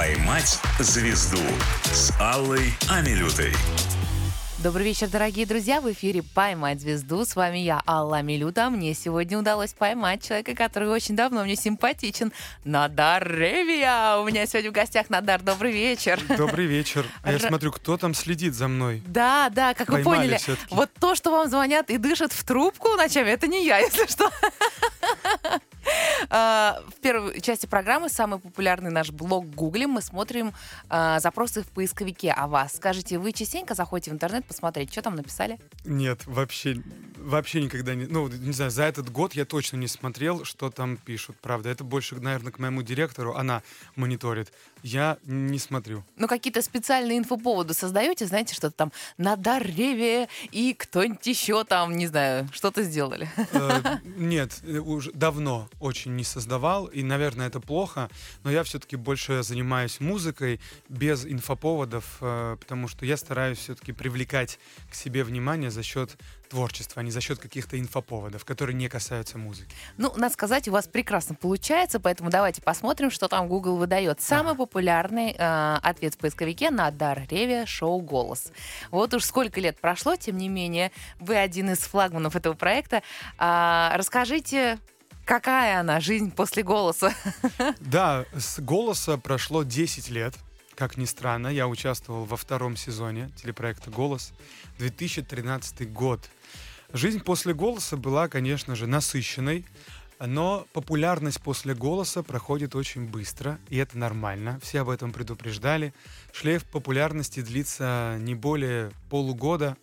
«Поймать звезду» с Аллой Амилютой. Добрый вечер, дорогие друзья. В эфире «Поймать звезду». С вами я, Алла Милюта. Мне сегодня удалось поймать человека, который очень давно мне симпатичен. Надар Ревия. У меня сегодня в гостях Надар. Добрый вечер. Добрый вечер. А я смотрю, кто там следит за мной. Да, да, как вы Поймали поняли. всё-таки. Вот то, что вам звонят и дышат в трубку ночами, это не я, если что. А, В первой части программы самый популярный наш блог гуглим. Мы смотрим а, запросы в поисковике о вас. Скажите, вы частенько заходите в интернет посмотреть, что там написали? Нет, вообще, вообще никогда не... Ну, не знаю, за этот год я точно не смотрел, что там пишут, правда. Это больше, наверное, к моему директору. Она мониторит. Я не смотрю. Ну, какие-то специальные инфоповоды создаете, знаете, что-то там на Дареве и кто-нибудь еще там, не знаю, что-то сделали. Э, Нет, э, уже давно очень не создавал, и, наверное, это плохо, но я все-таки больше занимаюсь музыкой без инфоповодов, э, потому что я стараюсь все-таки привлекать к себе внимание за счет творчества, а не за счет каких-то инфоповодов, которые не касаются музыки. Ну, надо сказать, у вас прекрасно получается, поэтому давайте посмотрим, что там Google выдает. Самый популярный э, ответ в поисковике на Дар Реве шоу «Голос». Вот уж сколько лет прошло, тем не менее, вы один из флагманов этого проекта. А, расскажите, какая она, жизнь после «Голоса»? Да, с «Голоса» прошло 10 лет. Как ни странно, я участвовал во втором сезоне телепроекта «Голос». 2013 год. Жизнь после «Голоса» была, конечно же, насыщенной, но популярность после «Голоса» проходит очень быстро, и это нормально. Все об этом предупреждали. Шлейф популярности длится не более полугода,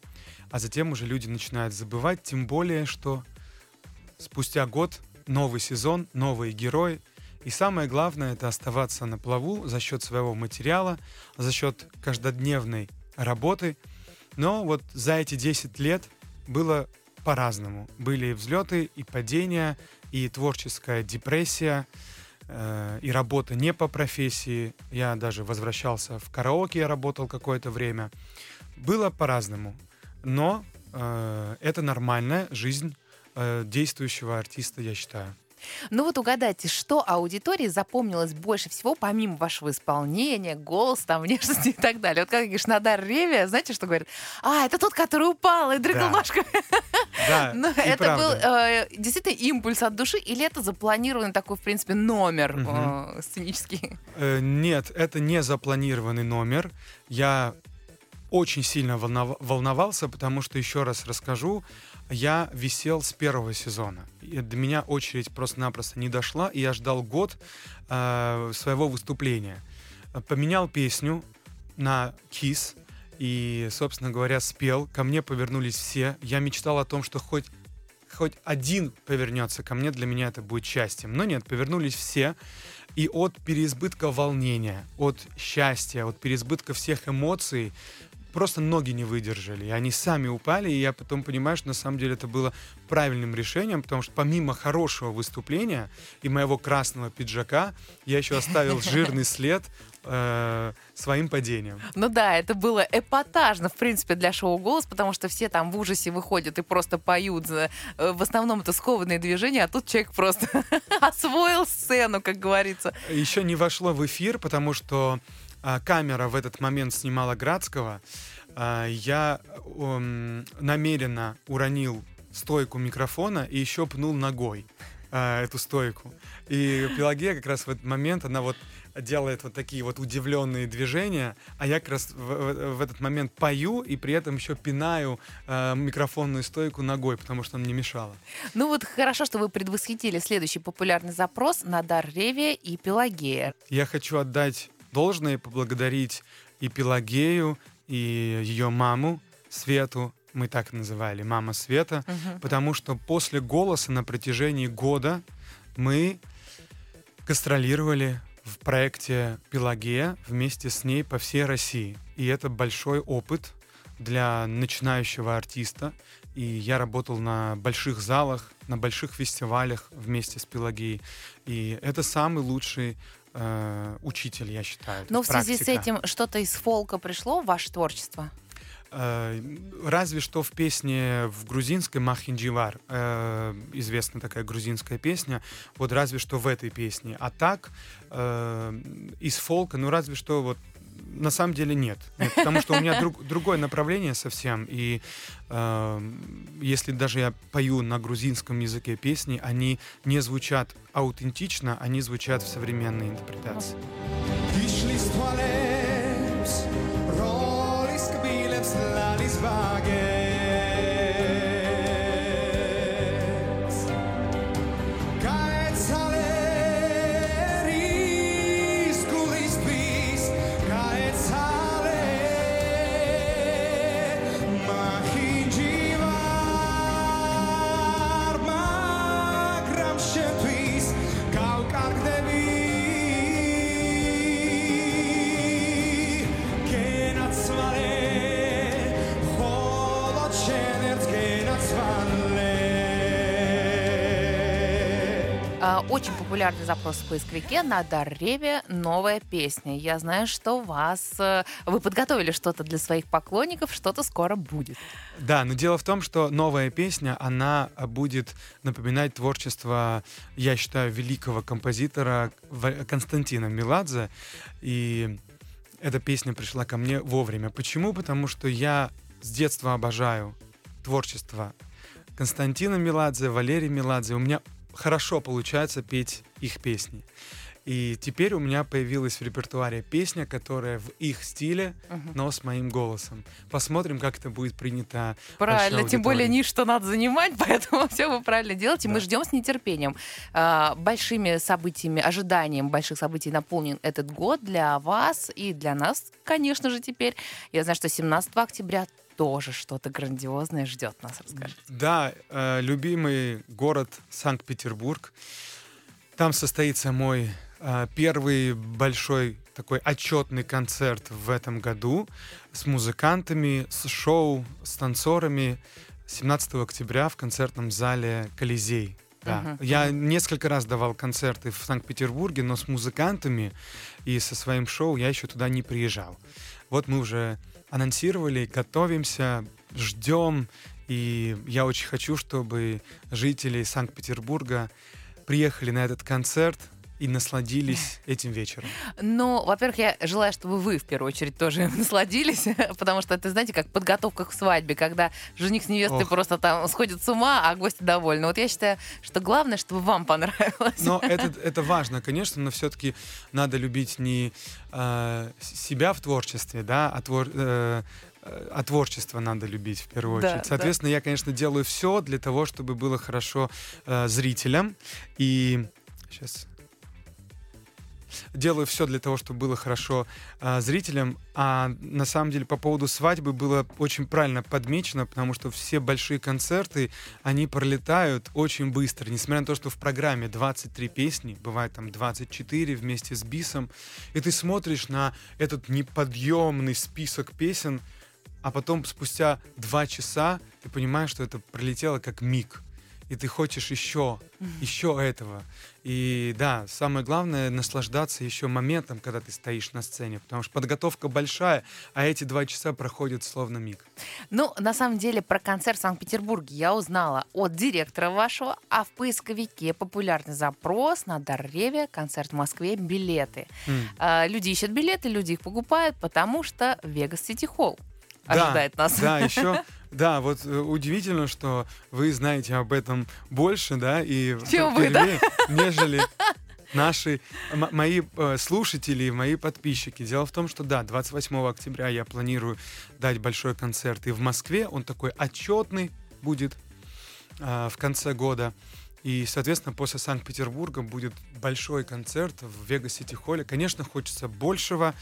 а затем уже люди начинают забывать, тем более, что спустя год новый сезон, новые герои. И самое главное — это оставаться на плаву за счет своего материала, за счет каждодневной работы. Но вот за эти 10 лет было по-разному. Были и взлеты, и падения, и творческая депрессия, э, и работа не по профессии. Я даже возвращался в караоке, я работал какое-то время. Было по-разному. Но э, это нормальная жизнь э, действующего артиста, я считаю. Ну вот угадайте, что аудитории запомнилось больше всего, помимо вашего исполнения, голос, там, внешности и так далее. Вот как говоришь, Надар Ревия, знаете, что говорит? А, это тот, который упал и дрыгал Да. ножками. Да, Ну, и это был правда. э, действительно импульс от души, или это запланированный такой, в принципе, номер Мгм. э, сценический? Э, Нет, это не запланированный номер. Я очень сильно волнов- волновался, потому что, еще раз расскажу, я висел с первого сезона. И до меня очередь просто-напросто не дошла, и я ждал год э, своего выступления. Поменял песню на Kiss, и, собственно говоря, спел. Ко мне повернулись все. Я мечтал о том, что хоть хоть один повернется ко мне, для меня это будет счастьем. Но нет, повернулись все. И от переизбытка волнения, от счастья, от переизбытка всех эмоций просто ноги не выдержали. И они сами упали, и я потом понимаю, что на самом деле это было правильным решением, потому что помимо хорошего выступления и моего красного пиджака, я еще оставил жирный след э, своим падением. Ну да, это было эпатажно, в принципе, для шоу «Голос», потому что все там в ужасе выходят и просто поют. э, В основном это скованные движения, а тут человек просто освоил сцену, как говорится. еще не вошло в эфир, потому что камера в этот момент снимала Градского. А, я намеренно уронил стойку микрофона и еще пнул ногой а, эту стойку. И Пелагея как раз в этот момент, она вот делает вот такие вот удивленные движения, а я как раз в, в- в этот момент пою и при этом еще пинаю а, микрофонную стойку ногой, потому что она мне мешала. Ну вот хорошо, что вы предвосхитили следующий популярный запрос на Дар Ревия и Пелагея. Я хочу отдать должное и поблагодарить и Пелагею, и ее маму Свету, мы так называли, мама Света, Мгм. потому что после «Голоса» на протяжении года мы гастролировали в проекте «Пелагея» вместе с ней по всей России. И это большой опыт для начинающего артиста. И я работал на больших залах, на больших фестивалях вместе с Пелагеей. И это самый лучший э, учитель, я считаю. Но в связи с практика. этим что-то из фолка пришло в ваше творчество? Э, разве что в песне в грузинской «Махиндживар», э, известная такая грузинская песня, вот разве что в этой песне. А так, э, из фолка, ну разве что вот на самом деле нет. нет потому что у меня друг, другое направление совсем. И э, если даже я пою на грузинском языке песни, они не звучат аутентично, они звучат в современной интерпретации. А, очень популярный запрос в поисковике на Дарреве новая песня. Я знаю, что вас э, вы подготовили что-то для своих поклонников, что-то скоро будет. Да, но дело в том, что новая песня, она будет напоминать творчество, я считаю, великого композитора Константина Меладзе. И эта песня пришла ко мне вовремя. Почему? Потому что я с детства обожаю творчество Константина Меладзе, Валерия Меладзе. У меня хорошо получается петь их песни. И теперь у меня появилась в репертуаре песня, которая в их стиле, но с моим голосом. Посмотрим, как это будет принято. Правильно, тем более ниш, что надо занимать, поэтому все вы правильно делаете. Да. Мы ждем с нетерпением. А, большими событиями, ожиданием больших событий наполнен этот год для вас и для нас, конечно же, теперь. Я знаю, что 17 октября тоже что-то грандиозное ждет нас, расскажите. Да, э, любимый город Санкт-Петербург. Там состоится мой э, первый большой такой отчетный концерт в этом году с музыкантами, с шоу, с танцорами 17 октября в концертном зале Колизей. Да. Uh-huh. Я несколько раз давал концерты в Санкт-Петербурге, но с музыкантами и со своим шоу я еще туда не приезжал. Вот мы уже анонсировали, готовимся, ждем. И я очень хочу, чтобы жители Санкт-Петербурга приехали на этот концерт, и насладились этим вечером? Ну, во-первых, я желаю, чтобы вы в первую очередь тоже насладились, потому что это, знаете, как подготовка к свадьбе, когда жених с невестой Ох. просто там сходит с ума, а гости довольны. Вот я считаю, что главное, чтобы вам понравилось. Но это, это важно, конечно, но все-таки надо любить не э, себя в творчестве, да, а твор, э, а творчество надо любить в первую очередь. Да, Соответственно, да. я, конечно, делаю все для того, чтобы было хорошо э, зрителям. И сейчас делаю все для того, чтобы было хорошо э, зрителям. А на самом деле по поводу свадьбы было очень правильно подмечено, потому что все большие концерты, они пролетают очень быстро. Несмотря на то, что в программе 23 песни, бывает там 24 вместе с бисом, и ты смотришь на этот неподъемный список песен, а потом спустя два часа ты понимаешь, что это пролетело как миг и ты хочешь еще, еще этого. И да, самое главное наслаждаться еще моментом, когда ты стоишь на сцене, потому что подготовка большая, а эти два часа проходят словно миг. Ну, на самом деле, про концерт в Санкт-Петербурге я узнала от директора вашего, а в поисковике популярный запрос на Дарреве концерт в Москве билеты. Mm. А, люди ищут билеты, люди их покупают, потому что Вегас Сити Холл ожидает да, нас. Да, еще Да, вот э, удивительно, что вы знаете об этом больше, да, и Чем вы, да? нежели наши, мои э, слушатели, мои подписчики. Дело в том, что да, 28 октября я планирую дать большой концерт и в Москве. Он такой отчетный будет э, в конце года. И, соответственно, после Санкт-Петербурга будет большой концерт в Вега Сити Холле. Конечно, хочется большего,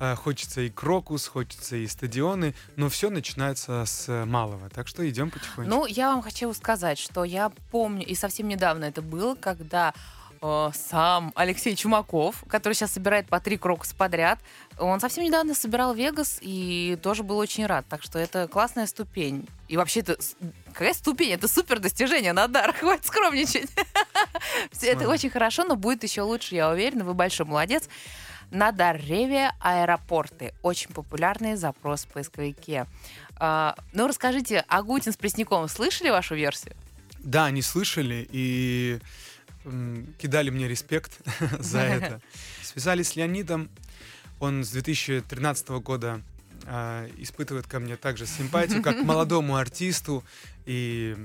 э, хочется и Крокус, хочется и стадионы, но все начинается с малого. Так что идем потихоньку. Ну, я вам хочу сказать, что я помню, и совсем недавно это было, когда э, сам Алексей Чумаков, который сейчас собирает по три крокуса подряд, он совсем недавно собирал Вегас и тоже был очень рад. Так что это классная ступень. И вообще это какая ступень? Это супер достижение, Надар. Хватит скромничать. Это очень хорошо, но будет еще лучше, я уверена. Вы большой молодец. Надар Реве аэропорты. Очень популярный запрос в поисковике. А, ну, расскажите, Агутин с Пресняковым слышали вашу версию? Да, они слышали и кидали мне респект за это. Связались с Леонидом. Он с 2013 года э, испытывает ко мне также симпатию, как к молодому артисту. И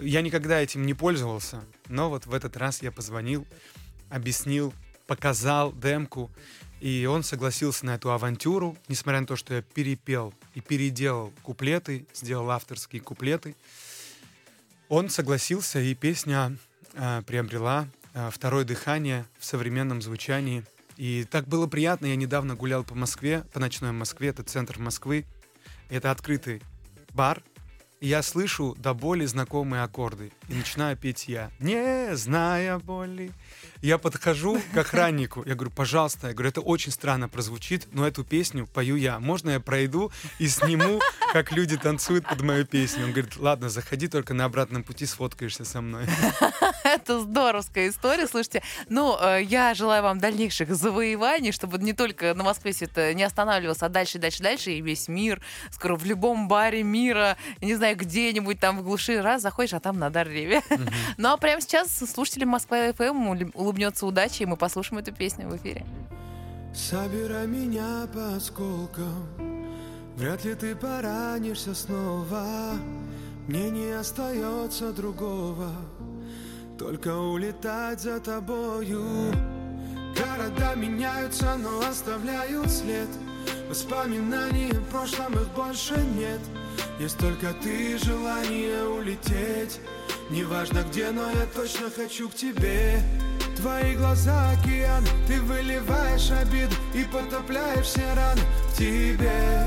я никогда этим не пользовался. Но вот в этот раз я позвонил, объяснил, показал демку. И он согласился на эту авантюру, несмотря на то, что я перепел и переделал куплеты, сделал авторские куплеты. Он согласился, и песня э, приобрела э, второе дыхание в современном звучании. И так было приятно. Я недавно гулял по Москве, по ночной Москве, это центр Москвы. Это открытый бар, и я слышу до боли знакомые аккорды. И начинаю петь я. Не зная боли. Я подхожу к охраннику. Я говорю, пожалуйста. Я говорю, это очень странно прозвучит, но эту песню пою я. Можно я пройду и сниму, как люди танцуют под мою песню? Он говорит, ладно, заходи, только на обратном пути сфоткаешься со мной. Это здоровская история. Слушайте, ну, э, я желаю вам дальнейших завоеваний, чтобы не только на Москве все это не останавливалось, а дальше, дальше, дальше, и весь мир. Скоро в любом баре мира, не знаю, где-нибудь там в глуши, раз заходишь, а там на Дарреве. Ну, а прямо сейчас слушатели Москвы ФМ улыбнется удачи, и мы послушаем эту песню в эфире. Собирай меня по осколкам. Вряд ли ты поранишься снова. Мне не остается другого. Только улетать за тобою. Города меняются, но оставляют след. Воспоминаний в прошлом их больше нет. Есть только ты, желание улететь. Неважно где, но я точно хочу к тебе Твои глаза океан, ты выливаешь обиду И потопляешь все раны в тебе.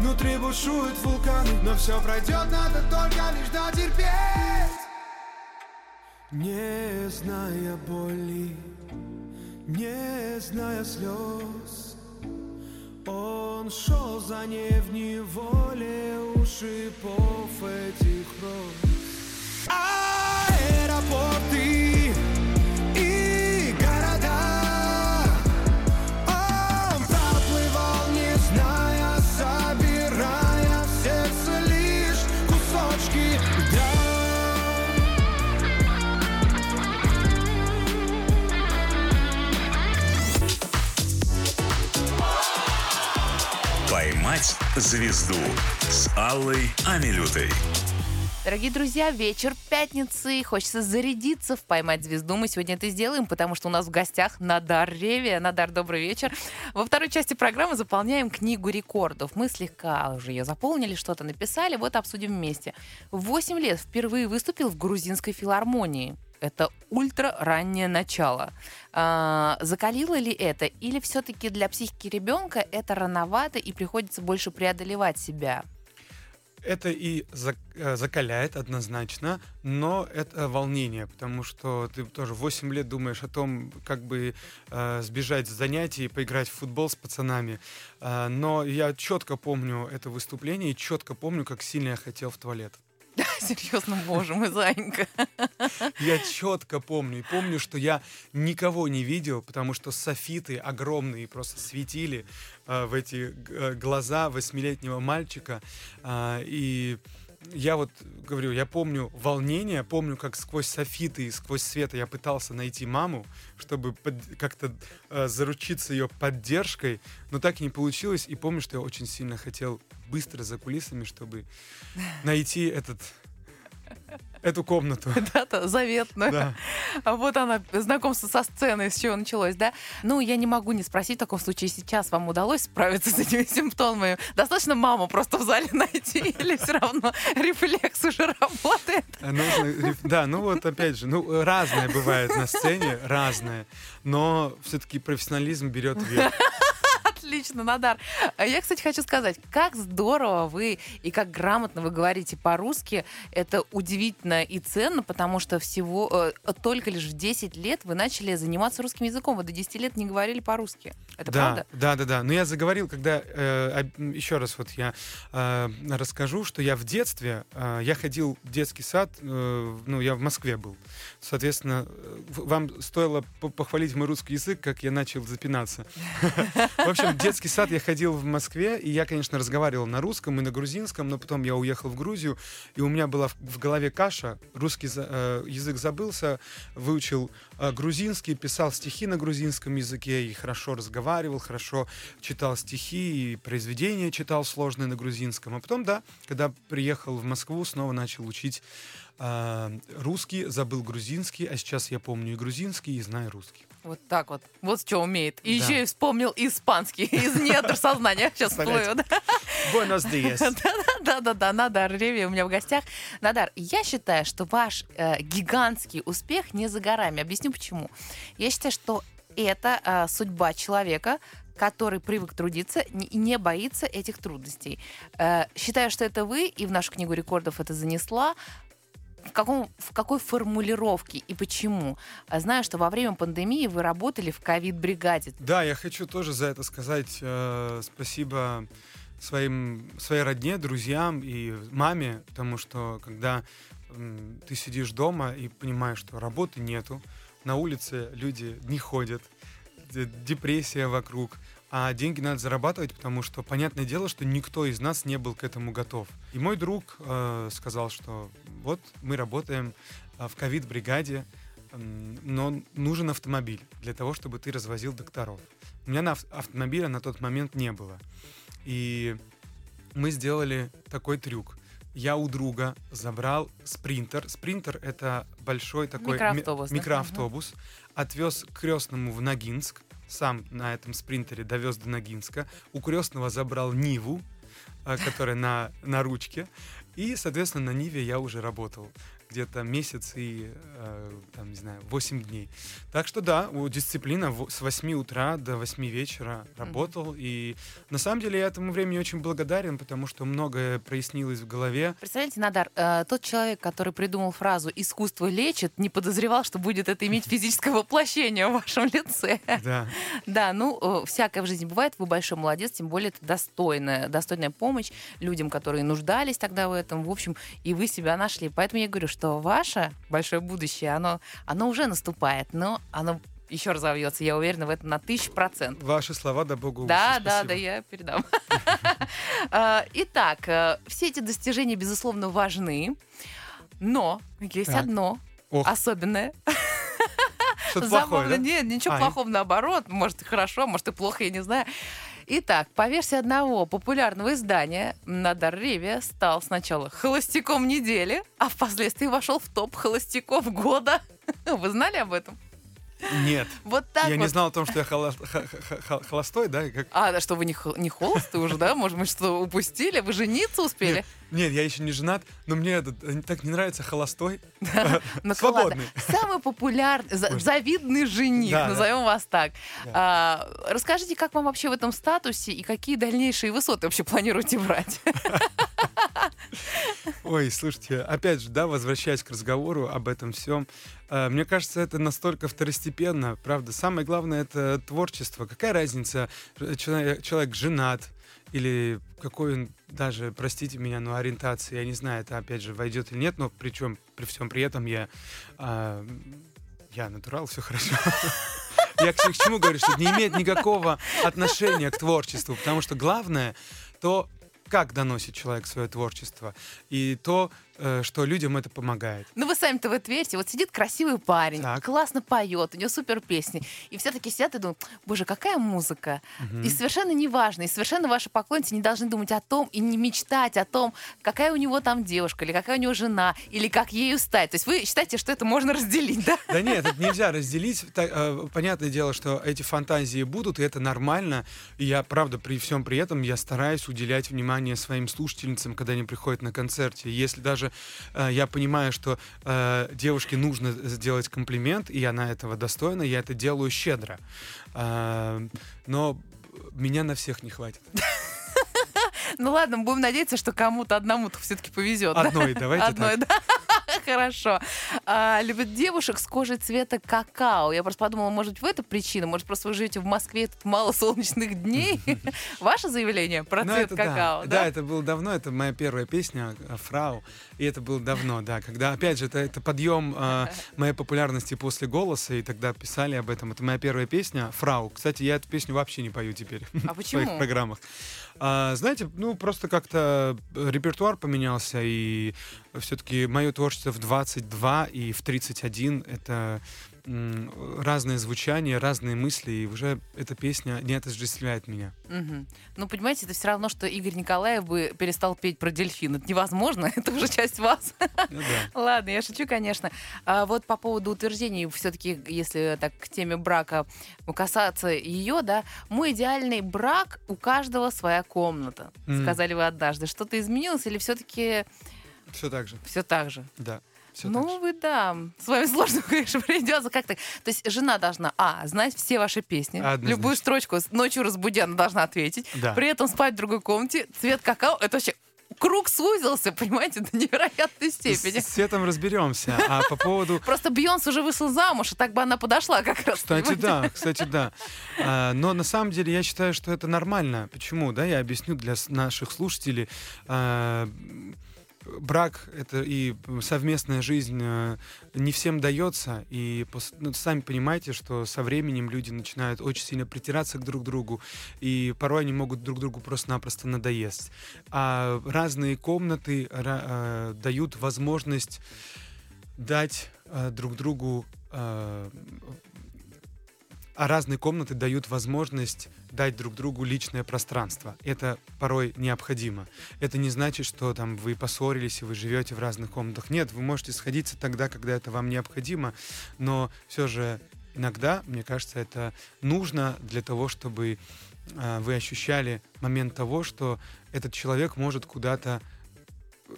Внутри бушуют вулканы, но все пройдет, надо только лишь дотерпеть. Не зная боли, не зная слез Он шел за ней в неволе у шипов этих роз. Аэропорты «Поймать звезду» с Аллой Амилютой. Дорогие друзья, вечер пятницы. Хочется зарядиться в «Поймать звезду». Мы сегодня это сделаем, потому что у нас в гостях Надар Ревия. Надар, добрый вечер. Во второй части программы заполняем книгу рекордов. Мы слегка уже ее заполнили, что-то написали. Вот обсудим вместе. Восемь лет впервые выступил в грузинской филармонии. Это ультра раннее начало. А, закалило ли это? Или все-таки для психики ребенка это рановато и приходится больше преодолевать себя? Это и э, закаляет однозначно, но это волнение, потому что ты тоже 8 лет думаешь о том, как бы э, сбежать с занятий и поиграть в футбол с пацанами. Э, но я четко помню это выступление и четко помню, как сильно я хотел в туалет. Серьезно, боже мой, Занька. Я четко помню. И помню, что я никого не видел, потому что софиты огромные просто светили э, в эти э, глаза восьмилетнего мальчика. Э, и я вот говорю, я помню волнение, помню, как сквозь софиты и сквозь света я пытался найти маму, чтобы как-то э, заручиться ее поддержкой, но так и не получилось. И помню, что я очень сильно хотел быстро за кулисами, чтобы найти этот эту комнату. Да-то, заветную. Да. А вот она, знакомство со сценой, с чего началось, да? Ну, я не могу не спросить, в таком случае сейчас вам удалось справиться с этими симптомами? Достаточно маму просто в зале найти или все равно рефлекс уже работает? А нужно, да, ну вот опять же, ну разное бывает на сцене, разное, но все-таки профессионализм берет вверх Отлично, Надар. А Я, кстати, хочу сказать, как здорово вы и как грамотно вы говорите по-русски. Это удивительно и ценно, потому что всего э, только лишь в 10 лет вы начали заниматься русским языком. Вы до 10 лет не говорили по-русски. Это да, правда? Да, да, да. Но я заговорил, когда э, еще раз вот я э, расскажу, что я в детстве э, я ходил в детский сад, э, ну я в Москве был, соответственно, э, вам стоило по- похвалить мой русский язык, как я начал запинаться. В общем, детский сад я ходил в Москве, и я, конечно, разговаривал на русском и на грузинском, но потом я уехал в Грузию, и у меня была в, голове каша, русский э, язык забылся, выучил э, грузинский, писал стихи на грузинском языке и хорошо разговаривал, хорошо читал стихи и произведения читал сложные на грузинском. А потом, да, когда приехал в Москву, снова начал учить э, русский, забыл грузинский, а сейчас я помню и грузинский, и знаю русский. Вот так вот. Вот что умеет. И Да. еще и вспомнил испанский из недр сознания. Сейчас всплывет. Buenos dias. Да-да-да, Надар Реви у меня в гостях. Надар, я считаю, что ваш э, гигантский успех не за горами. Объясню почему. Я считаю, что это э, судьба человека, который привык трудиться не- и не боится этих трудностей. Э, считаю, что это вы, и в нашу книгу рекордов это занесла. В, каком, в какой формулировке и почему? А Знаю, что во время пандемии вы работали в ковид-бригаде. Да, я хочу тоже за это сказать э, спасибо своим, своей родне, друзьям и маме, потому что когда м, ты сидишь дома и понимаешь, что работы нету, на улице люди не ходят, депрессия вокруг, а деньги надо зарабатывать, потому что понятное дело, что никто из нас не был к этому готов. И мой друг э, сказал, что вот мы работаем э, в ковид-бригаде, но нужен автомобиль для того, чтобы ты развозил докторов. У меня на ав- автомобиля на тот момент не было. И мы сделали такой трюк. Я у друга забрал спринтер. Спринтер — это большой такой ми- Микроавтобус, да? микроавтобус. Отвез крестному в Ногинск. Сам на этом спринтере довез до Ногинска. У крестного забрал Ниву, э, которая на, на ручке. И, соответственно, на Ниве я уже работал где-то месяц и, э, там, не знаю, 8 дней. Так что да, у дисциплина с 8 утра до 8 вечера работал. И на самом деле я этому времени очень благодарен, потому что многое прояснилось в голове. Представляете, Надар, э, тот человек, который придумал фразу «искусство лечит», не подозревал, что будет это иметь физическое воплощение в вашем лице. Да. Да, ну, э, всякое в жизни бывает, вы большой молодец, тем более это достойная, достойная помощь людям, которые нуждались тогда в этом, в общем, и вы себя нашли. Поэтому я говорю, что ваше большое будущее, оно, оно уже наступает, но оно еще разовьется, я уверена в этом на тысячу процентов. Ваши слова, да богу. Да, уши, да, спасибо. да, я передам. А, Итак, э, все эти достижения, безусловно, важны, но есть одно особенное. плохое, Забавно. Нет, ничего плохого, наоборот. Может, и хорошо, может, и плохо, я не знаю. Итак, по версии одного популярного издания, Надар Ревия стал сначала холостяком недели, а впоследствии вошел в топ холостяков года. Вы знали об этом? Нет. Вот так я вот. не знал о том, что я холо- холостой, да? Как... А, да что, вы не, хо- не холосты уже, да? Может, мы что, упустили? Вы жениться успели? Нет, нет, я еще не женат, но мне это э, так не нравится холостой. Ну. Свободный. Самый популярный, завидный жених, назовем вас так. А, расскажите, как вам вообще в этом статусе и какие дальнейшие высоты вообще планируете брать? Ой, слушайте, опять же, да, возвращаясь к разговору об этом всем, э, мне кажется, это настолько второстепенно, правда. Самое главное это творчество. Какая разница, э, человек, человек женат или какой он даже, простите меня, но ориентации, я не знаю, это опять же войдет или нет, но причем при всем при этом я а, я натурал, все хорошо. Я к, чему говорю, что не имеет никакого отношения к творчеству, потому что главное то, как доносит человек свое творчество, и то, э, что людям это помогает. Ну, вы сами-то в это верите. Вот сидит красивый парень, Так. классно поет, у него супер песни. И все таки сидят и думают, боже, какая музыка. И совершенно неважно, и совершенно ваши поклонники не должны думать о том и не мечтать о том, какая у него там девушка, или какая у него жена, или как ею стать. То есть вы считаете, что это можно разделить, да? Да нет, это нельзя разделить. Э, Понятное дело, что эти фантазии будут, и это нормально. И я, правда, при всем при этом, я стараюсь уделять внимание своим слушательницам, когда они приходят на концерте. Если даже э, я понимаю, что э, девушке нужно сделать комплимент, и она этого достойна, я это делаю щедро. Э, но меня на всех не хватит. Ну ладно, будем надеяться, что кому-то одному-то все-таки повезет. да? Одной, давайте Одной, так. да. Хорошо. А, любит девушек с кожей цвета какао. Я просто подумала, может быть, в это причина? Может, просто вы живете в Москве, тут мало солнечных дней? Ваше заявление про Ну, цвет это да. какао, да? это было давно, это моя первая песня э, «Фрау», и это было давно, да, когда, опять же, это, это подъем э, моей популярности после «Голоса», и тогда писали об этом. Это моя первая песня «Фрау». Кстати, я эту песню вообще не пою теперь А в своих почему? программах. А, знаете, ну, просто как-то репертуар поменялся, и все-таки мое творчество в 22 и в 31 — это разные звучания, разные мысли, и уже эта песня не отождествляет меня. Мгм. Ну, понимаете, это все равно, что Игорь Николаев бы перестал петь про дельфин. Это невозможно, это уже часть вас. Ну да. Ладно, я шучу, конечно. А вот по поводу утверждений, все-таки, если так к теме брака касаться ее, да, мой идеальный брак у каждого своя комната. Сказали вы однажды. Что-то изменилось или все-таки Все так же, все так же? да. Так ну, вы да, с вами сложно, конечно, придется как-то. То есть жена должна, а, знать все ваши песни, Однозначно. любую строчку ночью разбудя, она должна ответить, Да. при этом спать в другой комнате, цвет какао, это вообще круг сузился, понимаете, до невероятной степени. С Светом разберемся. А по поводу... Просто Бейонс уже вышла замуж, и так бы она подошла как раз. Кстати, да, кстати, да. А, Но на самом деле я считаю, что это нормально. Почему? Да, я объясню для наших слушателей. Брак это и совместная жизнь э, не всем дается, и ну, сами понимаете, что со временем люди начинают очень сильно притираться к друг другу, и порой они могут друг другу просто-напросто надоесть. А разные комнаты э, дают возможность дать э, друг другу а разные комнаты дают возможность дать друг другу личное пространство. Это порой необходимо. Это не значит, что там вы поссорились и вы живете в разных комнатах. Нет, вы можете сходиться тогда, когда это вам необходимо, но все же иногда, мне кажется, это нужно для того, чтобы э, вы ощущали момент того, что этот человек может куда-то э,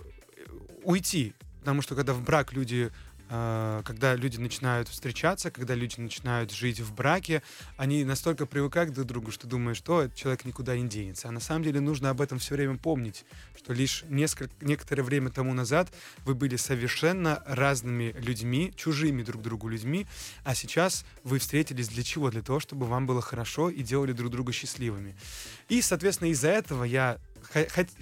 уйти. Потому что когда в брак люди когда люди начинают встречаться, когда люди начинают жить в браке, они настолько привыкают друг к другу, что думают, что этот человек никуда не денется. А на самом деле нужно об этом все время помнить, что лишь несколько, некоторое время тому назад вы были совершенно разными людьми, чужими друг другу людьми, а сейчас вы встретились для чего? Для того, чтобы вам было хорошо и делали друг друга счастливыми. И, соответственно, из-за этого я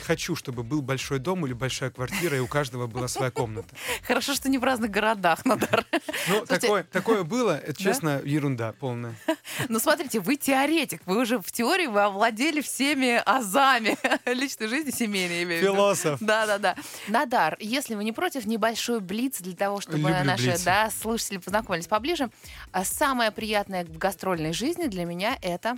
хочу, чтобы был большой дом или большая квартира, и у каждого была своя комната. Хорошо, что не в разных городах, Надар. Ну, такое, было, это, честно, ерунда полная. Ну, смотрите, вы теоретик, вы уже в теории вы овладели всеми азами личной жизни, семейной, имею. Философ. Да, да, да. Надар, если вы не против, небольшой блиц для того, чтобы Люблю наши да, слушатели познакомились поближе. А Самое приятное в гастрольной жизни для меня это...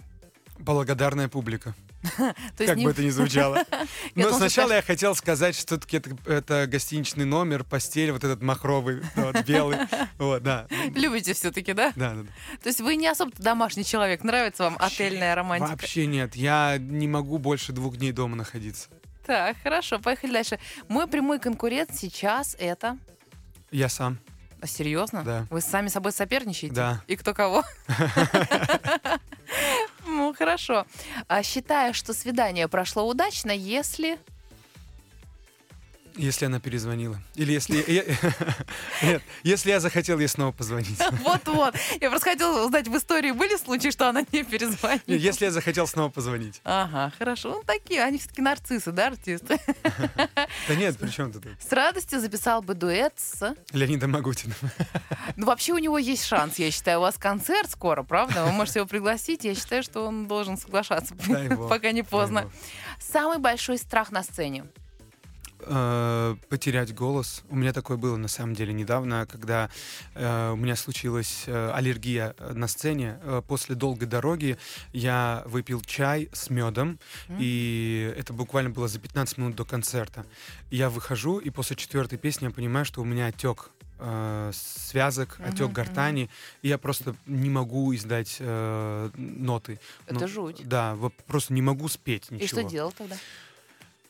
Благодарная публика. Как бы это ни звучало. Но сначала я хотел сказать, что все-таки это, гостиничный номер, постель, вот этот махровый, белый. Вот, да. Любите все-таки, да? Да, да. То есть вы не особо домашний человек, нравится вам отельная романтика? Вообще нет. Я не могу больше двух дней дома находиться. Так, хорошо, поехали дальше. Мой прямой конкурент сейчас это... Я сам. А, Серьезно? Да. Вы сами собой соперничаете? Да. И кто кого? Ну, хорошо. А Считаю, что свидание прошло удачно, если... Если она перезвонила. Или если... Нет, если я захотел ей снова позвонить. Вот-вот. Я просто хотела узнать, в истории были случаи, что она не перезвонила? Если я захотел снова позвонить. Ага, хорошо. Ну, такие, они все-таки нарциссы, да, артисты? Да нет, при чем тут? С радостью записал бы дуэт с... Леонидом Агутиным. Ну, вообще у него есть шанс, я считаю. У вас концерт скоро, правда? Вы можете его пригласить. Я считаю, что он должен соглашаться, пока не поздно. Самый большой страх на сцене. Э, потерять голос. У меня такое было на самом деле недавно, когда э, у меня случилась э, аллергия на сцене. Э, после долгой дороги я выпил чай с медом, М. и это буквально было за 15 минут до концерта. Я выхожу, и после четвертой песни я понимаю, что у меня отек э, связок, Мгм, отек гортани, и я просто не могу издать э, ноты. Это Ну, жуть. Да, просто не могу спеть ничего. И что делал тогда?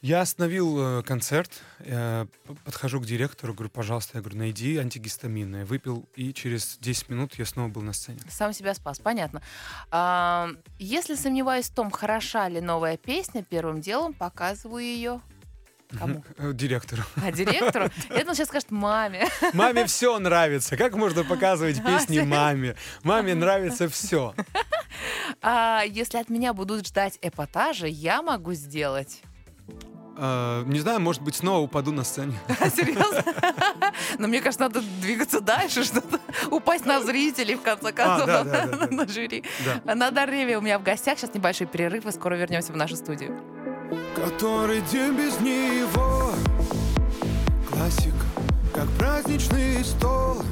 Я остановил э, концерт, э, подхожу к директору, говорю, пожалуйста, я говорю, найди антигистаминное. Выпил, и через 10 минут я снова был на сцене. Сам себя спас, понятно. А, если сомневаюсь в том, хороша ли новая песня, первым делом показываю ее кому? Э, Директору. А директору? Это он сейчас скажет маме. Маме все нравится. Как можно показывать песни маме? Маме нравится все. А если от меня будут ждать эпатажа, я могу сделать. Э, Не знаю, может быть, снова упаду на сцене. Серьезно? Но мне кажется, надо двигаться дальше, что-то упасть на зрителей, в конце концов, да, да. на жюри. Да. Надар Реви у меня в гостях. Сейчас небольшой перерыв, и скоро вернемся в нашу студию. Который день без него Классика, как праздничный стол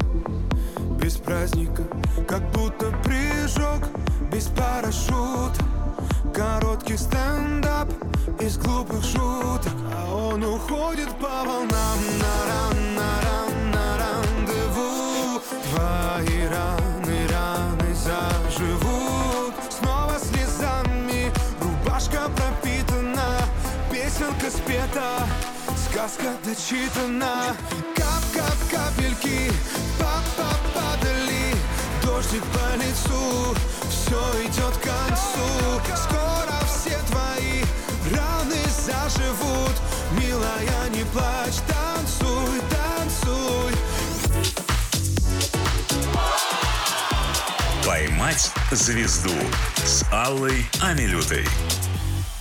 Без праздника, как будто прыжок Без парашюта Короткий стендап из глупых шуток А он уходит по волнам. На ран, на ран, на рандеву Твои раны, раны заживут. Снова слезами Рубашка пропитана Песенка спета Сказка дочитана. Кап-кап капельки Пап-пап падали Дождик по лицу Все идет к концу Скоро все твои раны заживут Милая, не плачь Танцуй, танцуй «Поймать звезду» с Аллой Амилютой.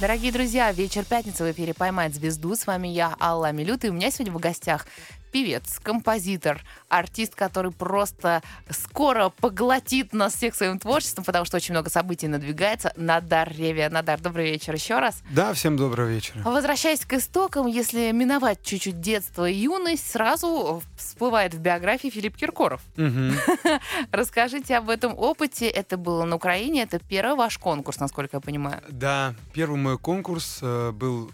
Дорогие друзья, вечер пятницы в эфире «Поймать звезду». С вами я, Алла Милют, и у меня сегодня в гостях певец, композитор, артист, который просто скоро поглотит нас всех своим творчеством, потому что очень много событий надвигается. Надар Ревия. Надар, добрый вечер еще раз. Да, всем доброго вечера. Возвращаясь к истокам, если миновать чуть-чуть детство и юность, сразу всплывает в биографии Филипп Киркоров. Расскажите об этом опыте. Это было на Украине, это первый ваш конкурс, насколько я понимаю. Да, первый мой конкурс э, был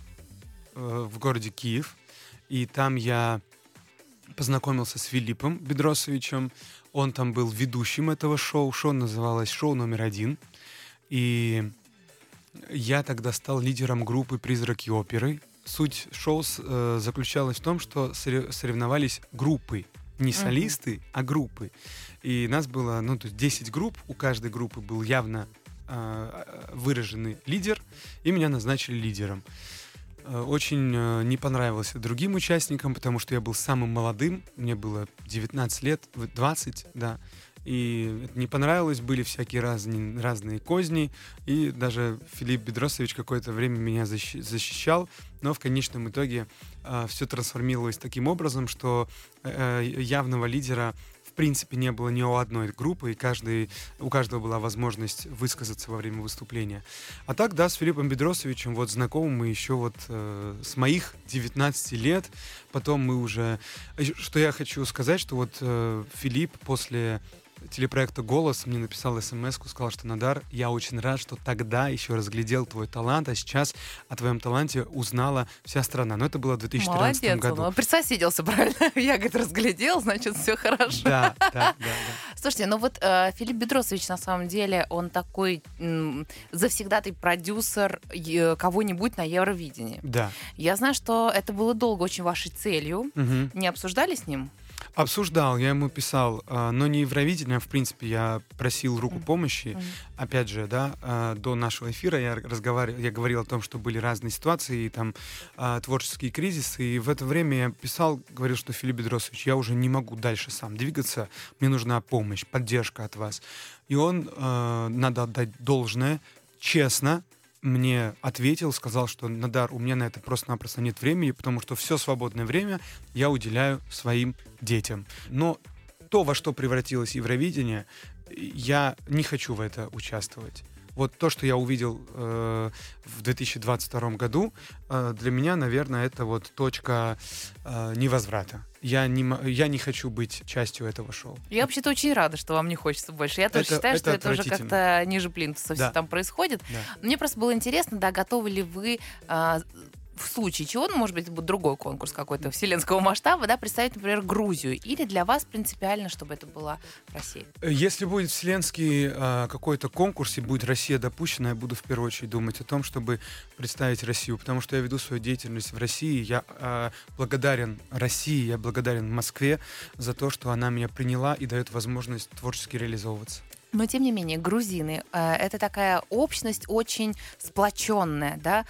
э, в городе Киев, и там я познакомился с Филиппом Бедросовичем. Он там был ведущим этого шоу. Шоу называлось «Шоу номер один». И я тогда стал лидером группы «Призраки оперы». Суть шоу э, заключалась в том, что соре- соревновались группы. Не солисты, а группы. И нас было, ну, то есть 10 групп. У каждой группы был явно э, выраженный лидер, и меня назначили лидером. Э, Очень э, не понравилось другим участникам, потому что я был самым молодым, мне было 19 лет, в- 20, да, и не понравилось, были всякие разные, разные козни, и даже Филипп Бедросович какое-то время меня защи- защищал, но в конечном итоге все трансформировалось таким образом, что э, явного лидера в принципе не было ни у одной группы, и каждый, у каждого была возможность высказаться во время выступления. А так, да, с Филиппом Бедросовичем вот знакомы мы еще вот э, с моих 19 лет. Потом мы уже... э, Что я хочу сказать, что вот э, Филипп после телепроекта «Голос» мне написал смс сказал, что Надар, я очень рад, что тогда еще разглядел твой талант, а сейчас о твоем таланте узнала вся страна. Но это было в 2014 Молодец, году. он присоседился, правильно? Я, говорит, разглядел, значит, все хорошо. Да, да, да, да. Слушайте, ну вот э, Филипп Бедросович, на самом деле, он такой м, завсегдатый продюсер э, кого-нибудь на Евровидении. Да. Я знаю, что это было долго очень вашей целью. Мгм. Не обсуждали с ним? Обсуждал, я ему писал, а, но не Евровидение, а в принципе я просил руку помощи. Опять же, да, а, до нашего эфира я разговаривал, я говорил о том, что были разные ситуации, и там творческие кризисы, и в это время я писал, говорил, что Филипп Бедросович, я уже не могу дальше сам двигаться, мне нужна помощь, поддержка от вас. И он, надо отдать должное, честно, мне ответил, сказал, что Надар, у меня на это просто-напросто нет времени, потому что все свободное время я уделяю своим детям. Но то, во что превратилось Евровидение, я не хочу в это участвовать. Вот то, что я увидел э, в 2022 году, э, для меня, наверное, это вот точка э, невозврата. Я не, я не хочу быть частью этого шоу. Я вообще-то очень рада, что вам не хочется больше. Я тоже Это- считаю, это что это уже как-то ниже плинтуса все Да. там происходит. Да. Мне просто было интересно, да, готовы ли вы а, в случае чего, ну, может быть, будет другой конкурс какой-то вселенского масштаба, да, представить, например, Грузию? Или для вас принципиально, чтобы это была Россия? Если будет вселенский а, какой-то конкурс и будет Россия допущена, я буду в первую очередь думать о том, чтобы представить Россию, потому что я веду свою деятельность в России, я а, благодарен России, я благодарен Москве за то, что она меня приняла и дает возможность творчески реализовываться. Но, тем не менее, грузины э, — это такая общность очень сплоченная, да?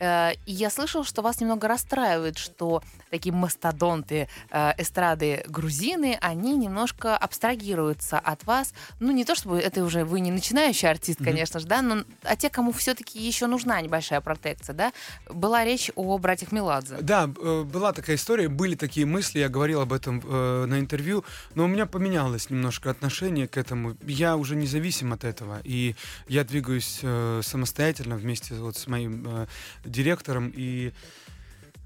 Э, и я слышал, что вас немного расстраивает, что такие мастодонты э, эстрады грузины, они немножко абстрагируются от вас. Ну, не то чтобы это уже вы не начинающий артист, конечно mm-hmm. же, да, но а те, кому все-таки еще нужна небольшая протекция, да? Была речь о братьях Меладзе. Да, э, была такая история, были такие мысли, я говорил об этом э, на интервью, но у меня поменялось немножко отношение к этому. Я уже независим от этого, и я двигаюсь э, самостоятельно вместе вот с моим э, директором, и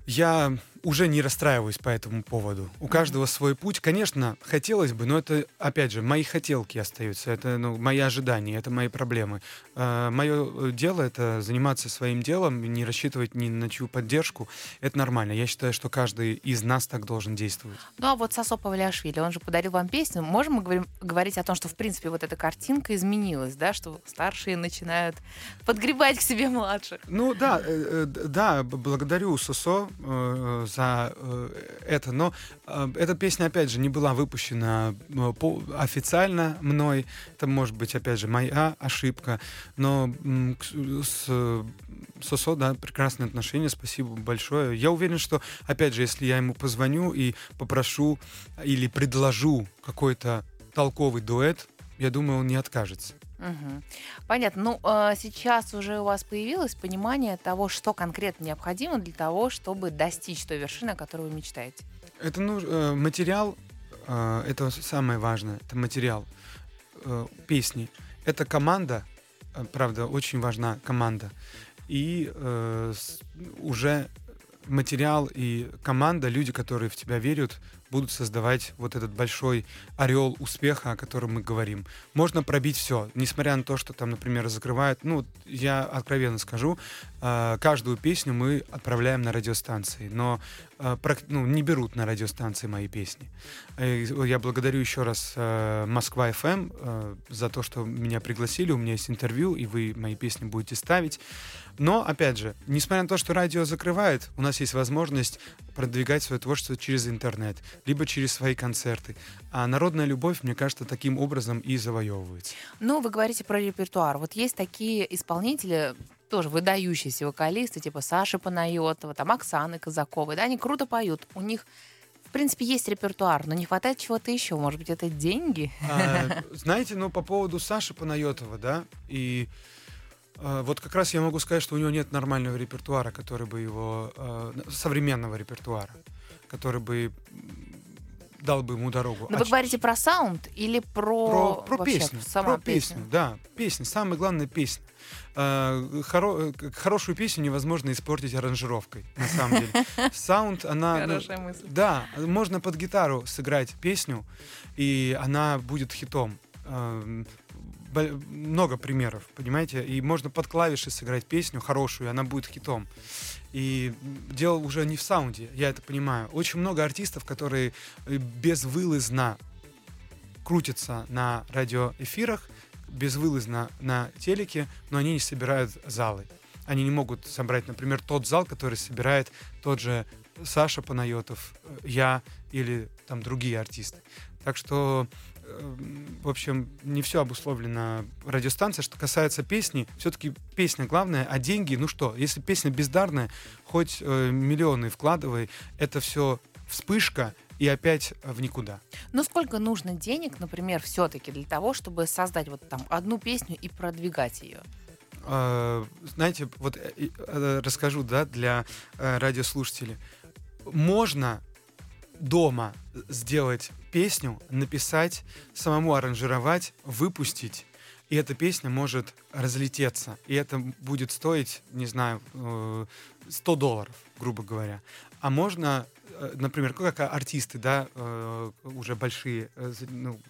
я уже не расстраиваюсь по этому поводу. У каждого свой путь. Конечно, хотелось бы, но это, опять же, мои хотелки остаются. Это ну, мои ожидания, это мои проблемы. Э, мое э, дело — это заниматься своим делом, не рассчитывать ни на чью поддержку. Это нормально. Я считаю, что каждый из нас так должен действовать. Ну а вот Сосо Павлиашвили, он же подарил вам песню. Можем мы говорим, говорить о том, что, в принципе, вот эта картинка изменилась, да, что старшие начинают подгребать к себе младших? Ну да, э, э да, благодарю Сосо э, за э, это. Но э, эта песня, опять же, не была выпущена э, официально мной. Это может быть, опять же, моя ошибка. Но с Сосо, да, прекрасные отношения, спасибо большое. Я уверен, что, опять же, если я ему позвоню и попрошу или предложу какой-то толковый дуэт, я думаю, он не откажется. Угу. Понятно. Ну, а сейчас уже у вас появилось понимание того, что конкретно необходимо для того, чтобы достичь той вершины, о которой вы мечтаете. Это ну, э, материал, э, это самое важное, это материал э, песни. Это команда, правда, очень важна команда. И уже материал и команда, люди, которые в тебя верят, будут создавать вот этот большой орел успеха, о котором мы говорим. Можно пробить все, несмотря на то, что там, например, закрывают. Ну, я откровенно скажу, э, каждую песню мы отправляем на радиостанции, но э, ну, не берут на радиостанции мои песни. Я благодарю еще раз Москва FM за то, что меня пригласили, у меня есть интервью, и вы мои песни будете ставить. Но, опять же, несмотря на то, что радио закрывает, у нас есть возможность продвигать свое творчество через интернет, либо через свои концерты. А народная любовь, мне кажется, таким образом и завоевывается. Ну, вы говорите про репертуар. Вот есть такие исполнители, тоже выдающиеся вокалисты, типа Саши Панайотова, там Оксаны Казаковой, да, они круто поют. У них в принципе, есть репертуар, но не хватает чего-то еще. Может быть, это деньги? А, знаете, ну, по поводу Саши Панайотова, да, и вот как раз я могу сказать, что у него нет нормального репертуара, который бы его... А, современного репертуара, который бы дал бы ему дорогу. Но а вы говорите про саунд или про... Про, про песню. Сама про песню, песню, да. Песня. Самая главная песня. Хоро хорошую песню невозможно испортить аранжировкой, на самом деле. Саунд, она... Ну, Хорошая мысль. Да, можно под гитару сыграть песню, и она будет хитом. Много примеров, понимаете? И можно под клавиши сыграть песню хорошую, и она будет хитом. И дело уже не в саунде, я это понимаю. Очень много артистов, которые э, безвылазно крутятся на радиоэфирах, безвылазно на телеке, но они не собирают залы. Они не могут собрать, например, тот зал, который собирает тот же Саша Панайотов, э, я или там другие артисты. Так что в общем, не все обусловлено радиостанцией. Что касается песни, все-таки песня главная, а деньги, ну что, если песня бездарная, хоть э, миллионы вкладывай, это все вспышка и опять в никуда. Но сколько нужно денег, например, все-таки для того, чтобы создать вот там одну песню и продвигать ее? Э, знаете, вот э, э, расскажу, да, для э, радиослушателей. Можно дома сделать песню, написать, самому аранжировать, выпустить, и эта песня может разлететься. И это будет стоить, не знаю, 100 э, долларов, грубо говоря. А можно, э, например, как артисты, да, э, уже большие, ну,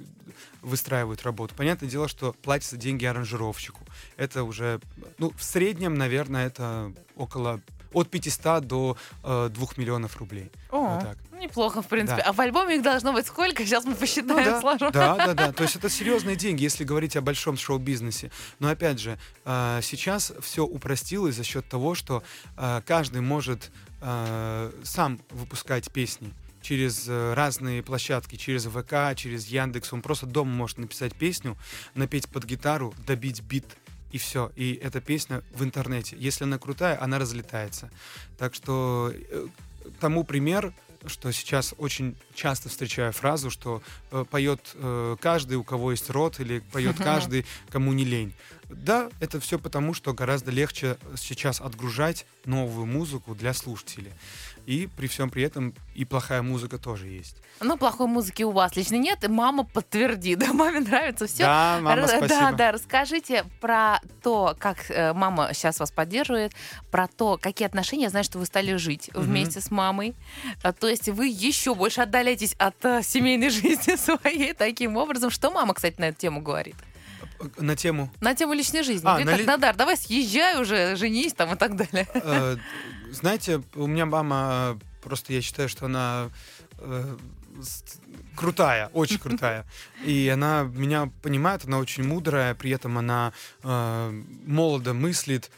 выстраивают работу. Понятное дело, что платятся деньги аранжировщику. Это уже, ну, в среднем, наверное, это около от 500 до э, 2 миллионов рублей. О, Вот так. Ну, неплохо, в принципе. Да. А в альбоме их должно быть сколько? Сейчас мы Ну посчитаем, да, сложно. да, да, да. То есть это серьезные деньги, если говорить о большом шоу-бизнесе. Но опять же, э, сейчас все упростилось за счет того, что э, каждый может э, сам выпускать песни через э, разные площадки, через ВК, через Яндекс. Он просто дома может написать песню, напеть под гитару, добить бит и все. И эта песня в интернете. Если она крутая, она разлетается. Так что э, тому пример, что сейчас очень часто встречаю фразу, что э, поет э, каждый, у кого есть рот, или поет каждый, кому не лень. Да, это все потому, что гораздо легче сейчас отгружать новую музыку для слушателей. И при всем при этом и плохая музыка тоже есть. Ну, плохой музыки у вас лично нет, мама подтвердит. Да, маме нравится все. Да, мама, спасибо. Да, да, расскажите про то, как э, мама сейчас вас поддерживает, про то, какие отношения, я знаю, что вы стали жить Мгм. вместе с мамой. А, То есть вы еще больше отдаляетесь от э, семейной жизни своей таким образом. Что мама, кстати, на эту тему говорит? На тему На тему личной жизни. А, Говорит, на так, ли- Надар, давай съезжай уже, женись там и так далее. Знаете, у меня мама, э, просто я считаю, что она э, крутая, очень крутая. И она меня понимает, она очень мудрая, при этом она э, молодо мыслит.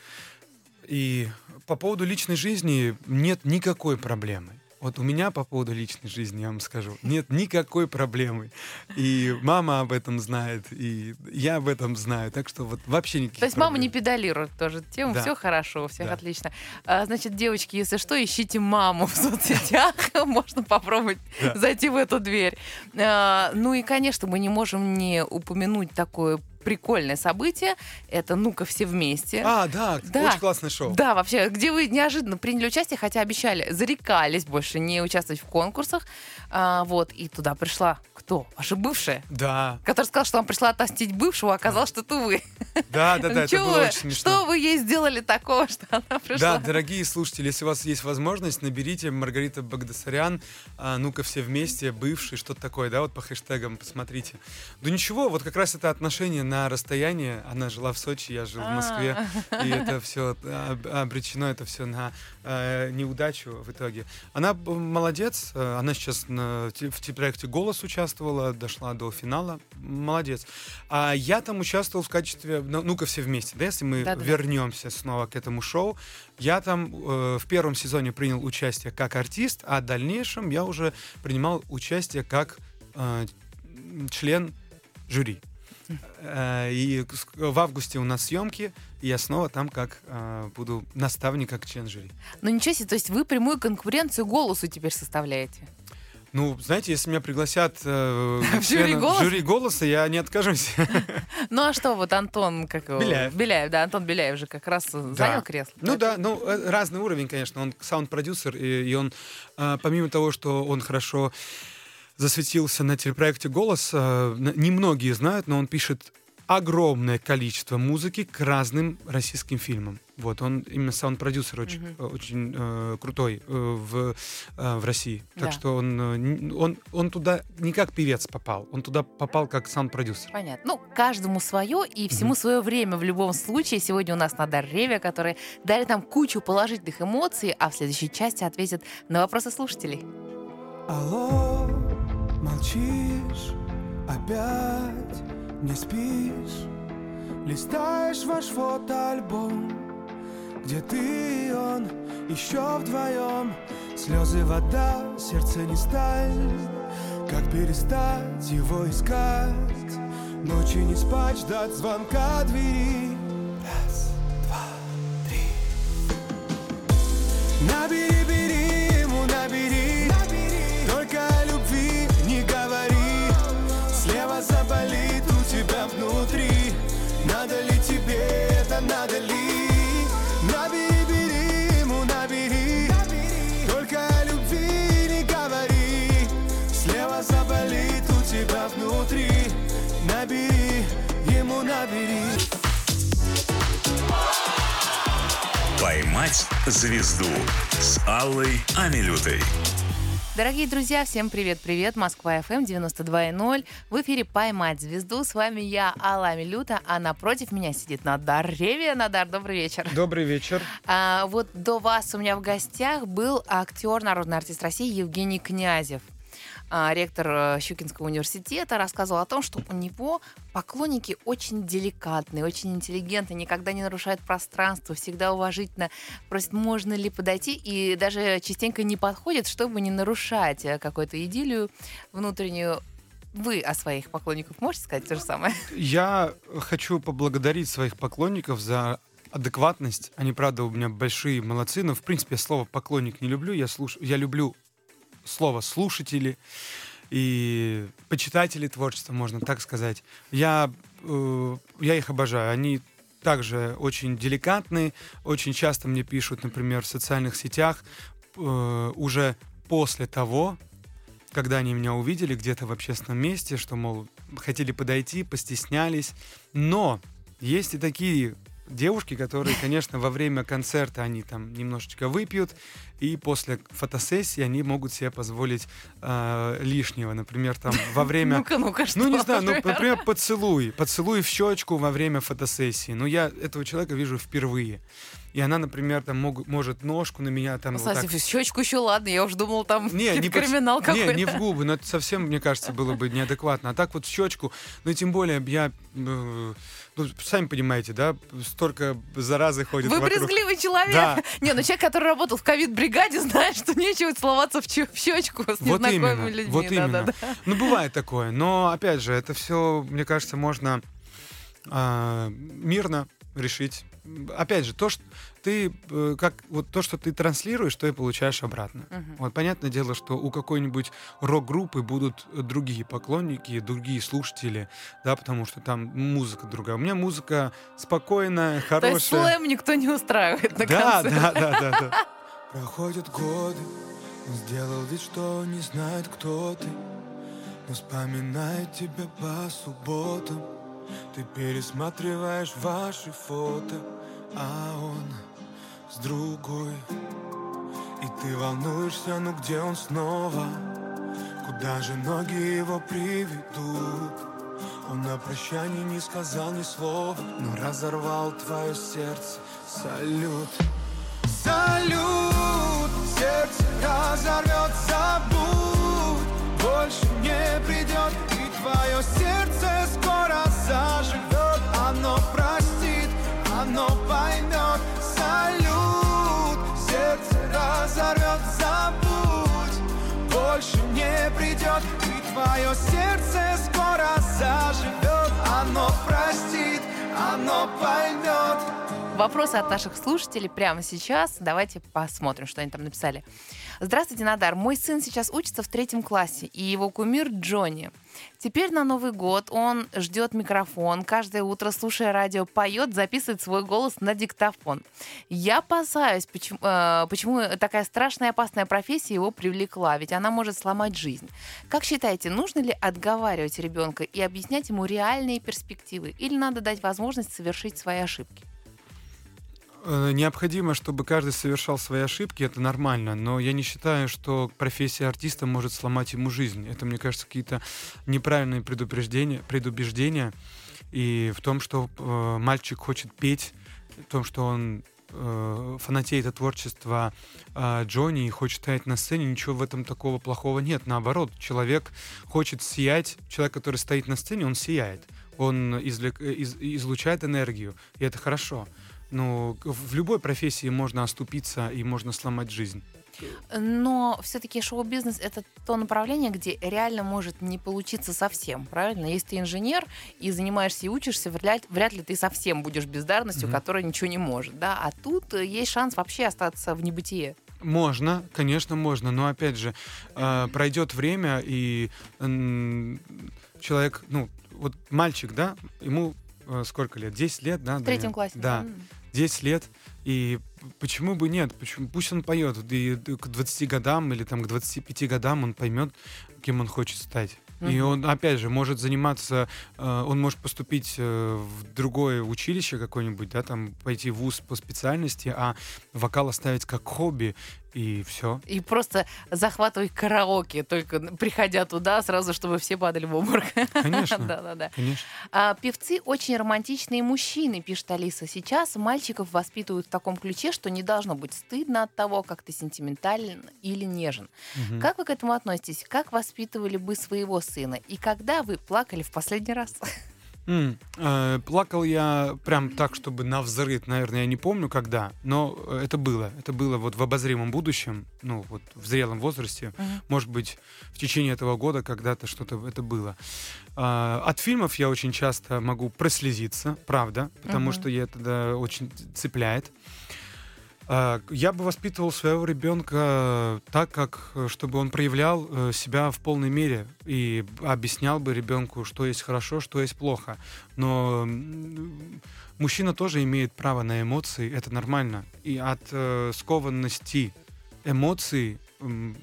И по поводу личной жизни нет никакой проблемы. Вот у меня по поводу личной жизни, я вам скажу, нет никакой проблемы. И мама об этом знает, и я об этом знаю. Так что вот вообще никаких То есть мама не проблем. педалирует тоже тему, Да. все хорошо, у всех Да. отлично. А, значит, девочки, если что, ищите маму в соцсетях, можно попробовать Да. зайти в эту дверь. А, ну и, конечно, мы не можем не упомянуть такое прикольное событие. Это «Ну-ка, все вместе». А, да, Да. очень классное шоу. Да, вообще, где вы неожиданно приняли участие, хотя обещали, зарекались больше не участвовать в конкурсах. А, вот, и туда пришла кто? Ваша бывшая, Да, которая сказала, что вам пришла отомстить бывшего, а оказалось, что это вы. да, да, да, это было очень смешно. Что вы ей сделали такого, что она пришла? Да, дорогие слушатели, если у вас есть возможность, наберите Маргарита Багдасарян, а, ну-ка все вместе, бывший, что-то такое, да, вот по хэштегам посмотрите. Да ничего, вот как раз это отношение на расстояние, она жила в Сочи, я жил в Москве, А. и это все обречено, это все на э, неудачу в итоге. Она молодец, э, она сейчас на, в те- проекте «Голос» участвовала, дошла до финала, молодец. А я там участвовал в качестве, ну- ну-ка все вместе, да, если мы вернемся снова к этому шоу, я там э, в первом сезоне принял участие как артист, а в дальнейшем я уже принимал участие как член жюри. Э, И в августе у нас съемки, и я снова там как э, буду наставник, как член жюри. Ну ничего себе, то есть вы прямую конкуренцию голосу теперь составляете. Ну, знаете, если меня пригласят э, В жюри «Голос»? жюри голоса, я не откажусь. Ну а что, вот Антон, как его? Беляев. Беляев, да, Антон Беляев же как раз занял кресло. Ну да, ну э, разный уровень, конечно. Он саунд-продюсер, и, и он, э, помимо того, что он хорошо засветился на телепроекте «Голос», э, немногие знают, но он пишет огромное количество музыки к разным российским фильмам. Вот, он именно саунд-продюсер очень, э, очень э, крутой э, в, э, в России. Так Да. что он, э, он, он туда не как певец попал, он туда попал как саунд-продюсер. Понятно. Ну, каждому свое и всему свое время в любом случае. Сегодня у нас Надар Ревя, который дарит нам кучу положительных эмоций, а в следующей части ответит на вопросы слушателей. Алло, молчишь, опять не спишь. Листаешь ваш фотоальбом Где ты и он, еще вдвоем. Слезы, вода, сердце не сталь Как перестать его искать. Ночи не спать, ждать звонка двери. Раз, два, три. Набери, бери ему, набери это, надо ли? Набери, бери ему, набери. Только о любви не говори. Слева заболит у тебя внутри. Набери, ему набери. «Поймать звезду» с Аллой Амилютой. Дорогие друзья, всем привет-привет. Москва FM 92.0. В эфире «Поймать звезду». С вами я, Алла Милюта, а напротив меня сидит Надар Ревия. Надар, добрый вечер. Добрый вечер. А, вот до вас у меня в гостях был актер, народный артист России Евгений Князев. А, ректор э, Щукинского университета, рассказывал о том, что у него поклонники очень деликатные, очень интеллигентные, никогда не нарушают пространство, всегда уважительно просят, можно ли подойти, и даже частенько не подходят, чтобы не нарушать э, какую-то идиллию внутреннюю. Вы о своих поклонниках можете сказать то же самое? Я хочу поблагодарить своих поклонников за адекватность. Они, правда, у меня большие молодцы, но, в принципе, я слово «поклонник» не люблю. Я, слуш... я люблю слово слушатели и почитатели творчества, можно так сказать. Я, э, я их обожаю. Они также очень деликатные, очень часто мне пишут, например, в социальных сетях э, уже после того, когда они меня увидели где-то в общественном месте, что, мол, хотели подойти, постеснялись. Но есть и такие девушки, которые, конечно, во время концерта они там немножечко выпьют, и после фотосессии они могут себе позволить э, лишнего. Например, там во время... Ну-ка, ну-ка? Ну, не знаю, ну, например, поцелуй. Поцелуй в щечку во время фотосессии. Ну, я этого человека вижу впервые. И она, например, там мог, может ножку на меня там... Кстати, вот так... щечку еще ладно, я уже думал, там не, не криминал под... какой-то. Не, не в губы, но это совсем, мне кажется, было бы неадекватно. А так вот щечку, ну и тем более я... Э, ну, сами понимаете, да, столько заразы ходит Вы вокруг. брезгливый человек. Да. Не, ну человек, который работал в ковид-бригаде, знает, что нечего целоваться в, в щечку с Вот незнакомыми именно, людьми. вот именно. Да-да-да. Ну, бывает такое. Но, опять же, это все, мне кажется, можно а, мирно решить. Опять же, то, что ты, э, как, вот то, что ты транслируешь, то и получаешь обратно. Мгм. Вот понятное дело, что у какой-нибудь рок-группы будут другие поклонники, другие слушатели, да, потому что там музыка другая. У меня музыка спокойная, То есть хорошая. слэм никто не устраивает на Да, концерте. да, да, да, да. Проходят годы, он сделал вид, что не знает, кто ты Но вспоминает тебя по субботам Ты пересматриваешь ваши фото А он с другой. И ты волнуешься, ну где он снова? Куда же ноги его приведут? Он на прощание не сказал ни слова Но разорвал твое сердце. Салют. Салют, сердце разорвет, забудь Больше не придет И твое сердце скоро Оно простит, оно поймет. Салют, сердце разорвет, забудь. Больше не придет И твое сердце скоро заживет. Оно простит, оно поймет Вопросы от наших слушателей прямо сейчас. Давайте посмотрим, что они там написали. Здравствуйте, Надар. Мой сын сейчас учится в третьем классе, и его кумир Джонни. Теперь на Новый год он ждет микрофон, каждое утро, слушая радио, поет, записывает свой голос на диктофон. Я опасаюсь, почему, э, почему такая страшная и опасная профессия его привлекла, ведь она может сломать жизнь. Как считаете, нужно ли отговаривать ребенка и объяснять ему реальные перспективы, или надо дать возможность совершить свои ошибки? Э, Необходимо, чтобы каждый совершал свои ошибки, это нормально, но я не считаю, что профессия артиста может сломать ему жизнь. Это, мне кажется, какие-то неправильные предупреждения, предубеждения. И в том, что э, мальчик хочет петь, в том, что он э, фанатеет от творчества э, Джонни и хочет стоять на сцене, ничего в этом такого плохого нет. Наоборот, человек хочет сиять, человек, который стоит на сцене, он сияет. Он извлек- э, из- излучает энергию, и это хорошо. Ну, в любой профессии можно оступиться и можно сломать жизнь. Но все-таки шоу-бизнес это то направление, где реально может не получиться совсем, правильно? Если ты инженер и занимаешься и учишься, вряд, вряд ли ты совсем будешь бездарностью, Мгм. которая ничего не может, да? А тут э, есть шанс вообще остаться в небытие. Можно, конечно, можно, но опять же, э, пройдет время, и м, человек, ну, вот мальчик, да, ему э, сколько лет? 10 лет, да? В третьем наверное? классе. Да, М. 10 лет, и почему бы нет? Почему? Пусть он поет, и к 20 годам или там к 25 годам он поймет, кем он хочет стать. И он, опять же, может заниматься, э, он может поступить э, в другое училище какое-нибудь, да, там пойти в вуз по специальности, а вокал оставить как хобби и все. И просто захватывай караоке, только приходя туда, сразу, чтобы все падали в обморок. Конечно. Да-да-да. Конечно. А, певцы очень романтичные мужчины, пишет Алиса. Сейчас мальчиков воспитывают в таком ключе, что не должно быть стыдно от того, как ты сентиментален или нежен. Мгм. Как вы к этому относитесь? Как воспитывали бы своего сына? И когда вы плакали в последний раз? М, э, Плакал я прям так, чтобы на взрыв, наверное, я не помню когда, но э, это было. Это было вот в обозримом будущем, ну вот в зрелом возрасте. Может быть, в течение этого года когда-то что-то это было. А, От фильмов я очень часто могу прослезиться, правда, потому Мгм. что я это очень цепляет. А, Я бы воспитывал своего ребенка так, как э, чтобы он проявлял э, себя в полной мере и объяснял бы ребенку, что есть хорошо, что есть плохо. Но мужчина тоже имеет право на эмоции, это нормально. И от э, скованности эмоций м,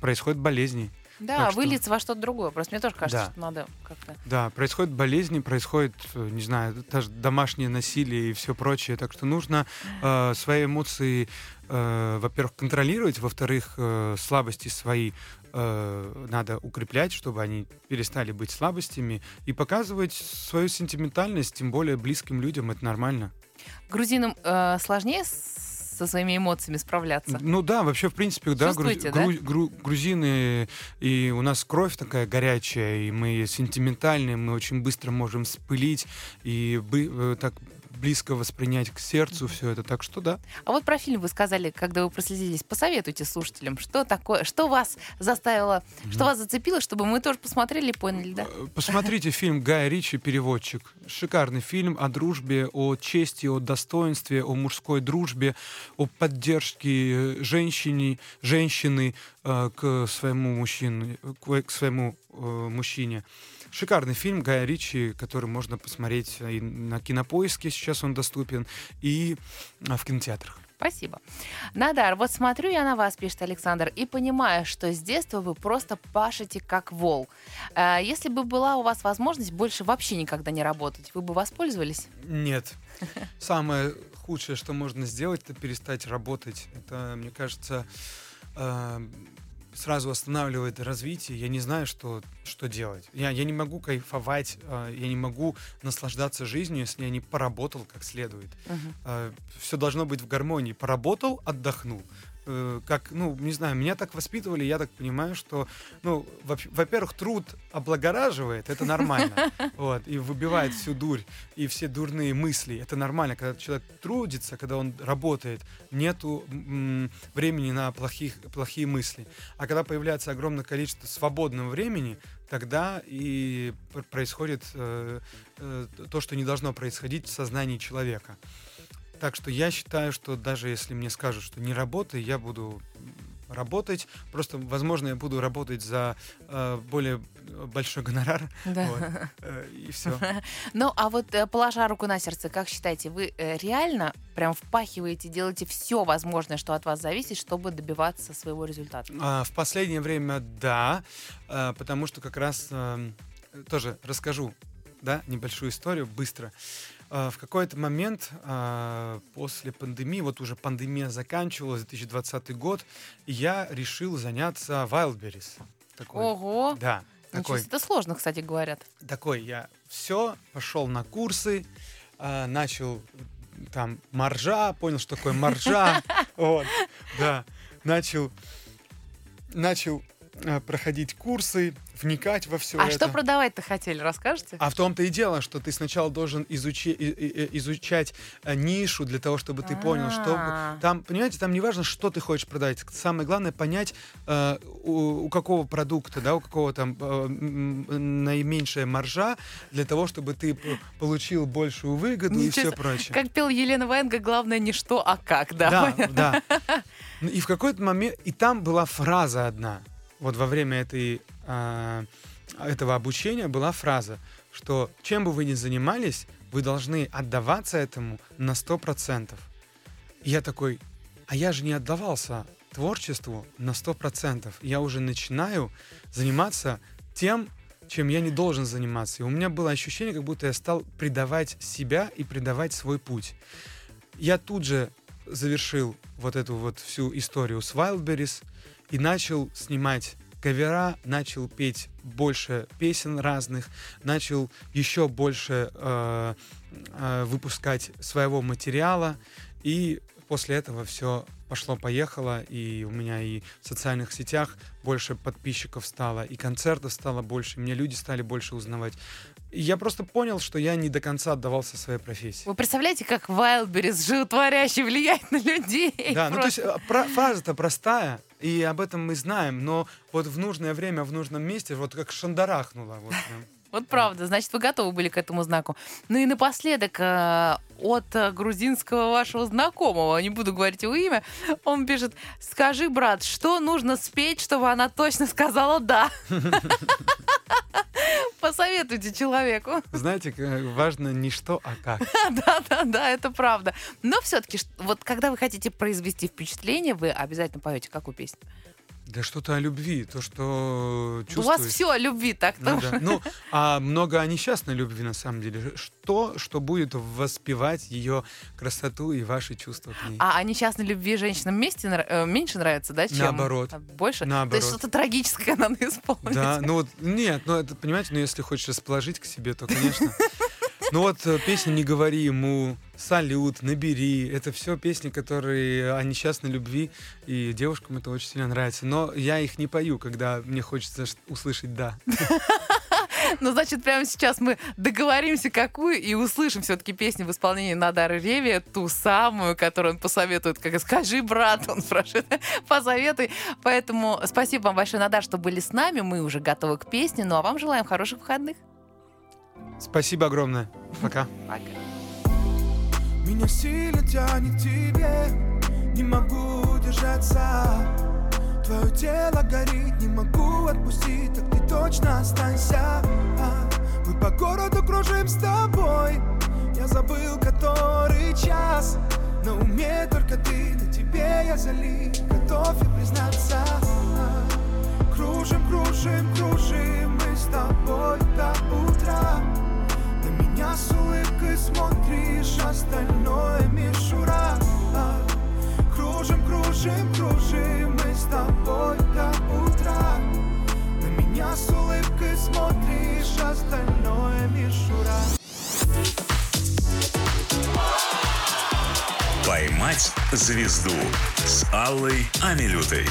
происходят болезни. Да, Так что- выльется во что-то другое. Просто мне тоже кажется, Да. что надо как-то... Да, происходят болезни, происходит, э, не знаю, даже домашнее насилие и все прочее. Так что нужно э, свои эмоции, э, во-первых, контролировать, во-вторых, э, слабости свои э, надо укреплять, чтобы они перестали быть слабостями, и показывать свою сентиментальность, тем более близким людям, это нормально. Грузинам э, сложнее с- со своими эмоциями справляться? Ну да, вообще, в принципе, да, гру- Чувствуете, да? гру- гру- грузины, и у нас кровь такая горячая, и мы сентиментальные, мы очень быстро можем спылить и бы- э, так близко воспринять к сердцу все это. Так что да. А вот про фильм вы сказали, когда вы прослезились. Посоветуйте слушателям, что такое, что вас заставило, что вас зацепило, чтобы мы тоже посмотрели и поняли, да? Э, Посмотрите фильм Гая Ричи «Переводчик». Шикарный фильм о дружбе, о чести, о достоинстве, о мужской дружбе, о поддержке э, женщине, женщины э, к своему мужчине, к, к своему э, мужчине. Шикарный фильм Гая Ричи, который можно посмотреть и на Кинопоиске, сейчас он доступен, и а, в кинотеатрах. Спасибо. Надар, вот смотрю я на вас, пишет Александр, и понимаю, что с детства вы просто пашете как вол. А, Если бы была у вас возможность больше вообще никогда не работать, вы бы воспользовались? Нет. Самое худшее, что можно сделать, это перестать работать. Это, мне кажется, э, сразу останавливает развитие. Я не знаю, что, что делать. Я, я не могу кайфовать, э, я не могу наслаждаться жизнью, если я не поработал как следует. все должно быть в гармонии. Поработал, отдохнул. Э, Как, ну, не знаю, меня так воспитывали, я так понимаю, что, ну, во- во-первых, труд облагораживает, это нормально, вот, и выбивает всю дурь и все дурные мысли, это нормально, когда человек трудится, когда он работает, нету времени на плохих, плохие мысли, а когда появляется огромное количество свободного времени, тогда и пр- происходит э, э, то, что не должно происходить в сознании человека. Так что я считаю, что даже если мне скажут, что не работай, я буду работать. Просто, возможно, я буду работать за э, более большой гонорар. Да. вот, э, и все. Ну, а вот э, положа руку на сердце, как считаете, вы э, реально прям впахиваете, делаете все возможное, что от вас зависит, чтобы добиваться своего результата? А, в последнее время да, потому что как раз эм, тоже расскажу, да, небольшую историю быстро. А, В какой-то момент а, после пандемии, вот уже пандемия заканчивалась, 2020 год, я решил заняться Wildberries. Такой, Ого! Да, такой, это сложно, кстати, говорят. такой я все, пошел на курсы, а, начал там маржа, понял, что такое маржа, вот, да, начал, начал а, проходить курсы, вникать во все А это. что продавать-то хотели, расскажете? А в том-то и дело, что ты сначала должен изучи- и- и- и- изучать э, нишу для того, чтобы ты понял, что А. там, понимаете, там не важно, что ты хочешь продать. Самое главное понять, э, у, у какого продукта, да, у какого там э, наименьшая маржа для того, чтобы ты получил большую выгоду и Ничего все себе. прочее. Как пел Елена Ваенга, главное не что, а как, да? Да, понятно. да. И в какой-то момент, и там была фраза одна, вот во время этой, а, этого обучения была фраза, что чем бы вы ни занимались, вы должны отдаваться этому на 100%. И я такой, а я же не отдавался творчеству на 100%. Я уже начинаю заниматься тем, чем я не должен заниматься. И у меня было ощущение, как будто я стал предавать себя и предавать свой путь. Я тут же завершил вот эту вот всю историю с Wildberries и начал снимать кавера, начал петь больше песен разных, начал еще больше э, э, выпускать своего материала, и после этого все пошло-поехало, и у меня и в социальных сетях больше подписчиков стало, и концертов стало больше, меня люди стали больше узнавать. И я просто понял, что я не до конца отдавался своей профессии. Вы представляете, как Wildberries животворящий влияет на людей? Да, ну то есть Просто. э, про- фраза-то простая, и об этом мы знаем, но вот в нужное время, в нужном месте, вот как шандарахнуло. Вот, прям. Вот правда, значит, вы готовы были к этому знаку. Ну и напоследок, э, от э, грузинского вашего знакомого, не буду говорить его имя, он пишет, скажи, брат, что нужно спеть, чтобы она точно сказала «да»? Посоветуйте человеку. Знаете, к- важно не что, а как. Да, да, да, это правда. Но все-таки, вот когда вы хотите произвести впечатление, вы обязательно поете какую песню? Да что-то о любви, то, что У чувствуешь. вас все о любви так Ну, да. Ну, а много о несчастной любви, на самом деле. Что, что будет воспевать ее красоту и ваши чувства к ней. А о несчастной любви женщинам вместе, э, меньше нравится, да, чем... Наоборот. Больше? Наоборот. То есть что-то трагическое надо исполнить. Да, ну вот, нет, ну это, понимаете, ну если хочешь расположить к себе, то, конечно. Ну вот э, песня «Не говори ему», «Салют», «Набери» — это все песни, которые о несчастной любви, и девушкам это очень сильно нравится. Но я их не пою, когда мне хочется услышать «да». Ну, значит, прямо сейчас мы договоримся, какую, и услышим все-таки песню в исполнении Надары Реви, ту самую, которую он посоветует, как «Скажи, брат», он спрашивает, посоветуй. Поэтому спасибо вам большое, Надар, что были с нами. Мы уже готовы к песне, ну а вам желаем хороших выходных. Спасибо огромное. Пока. Пока. Меня сильно тянет тебе. Не могу держаться Твое тело горит, не могу отпустить. Так ты точно останься. А, Мы по городу кружим с тобой. Я забыл, который час. На уме только ты, на тебе я залит. Готов я признаться. А, Кружим, кружим, кружим Мы с тобой до утра меня с улыбкой смотришь, остальное мишура. Кружим, кружим, кружим, мы с тобой до утра На меня с улыбкой смотришь, остальное мишура. «Поймать звезду» с Аллой Амилютой.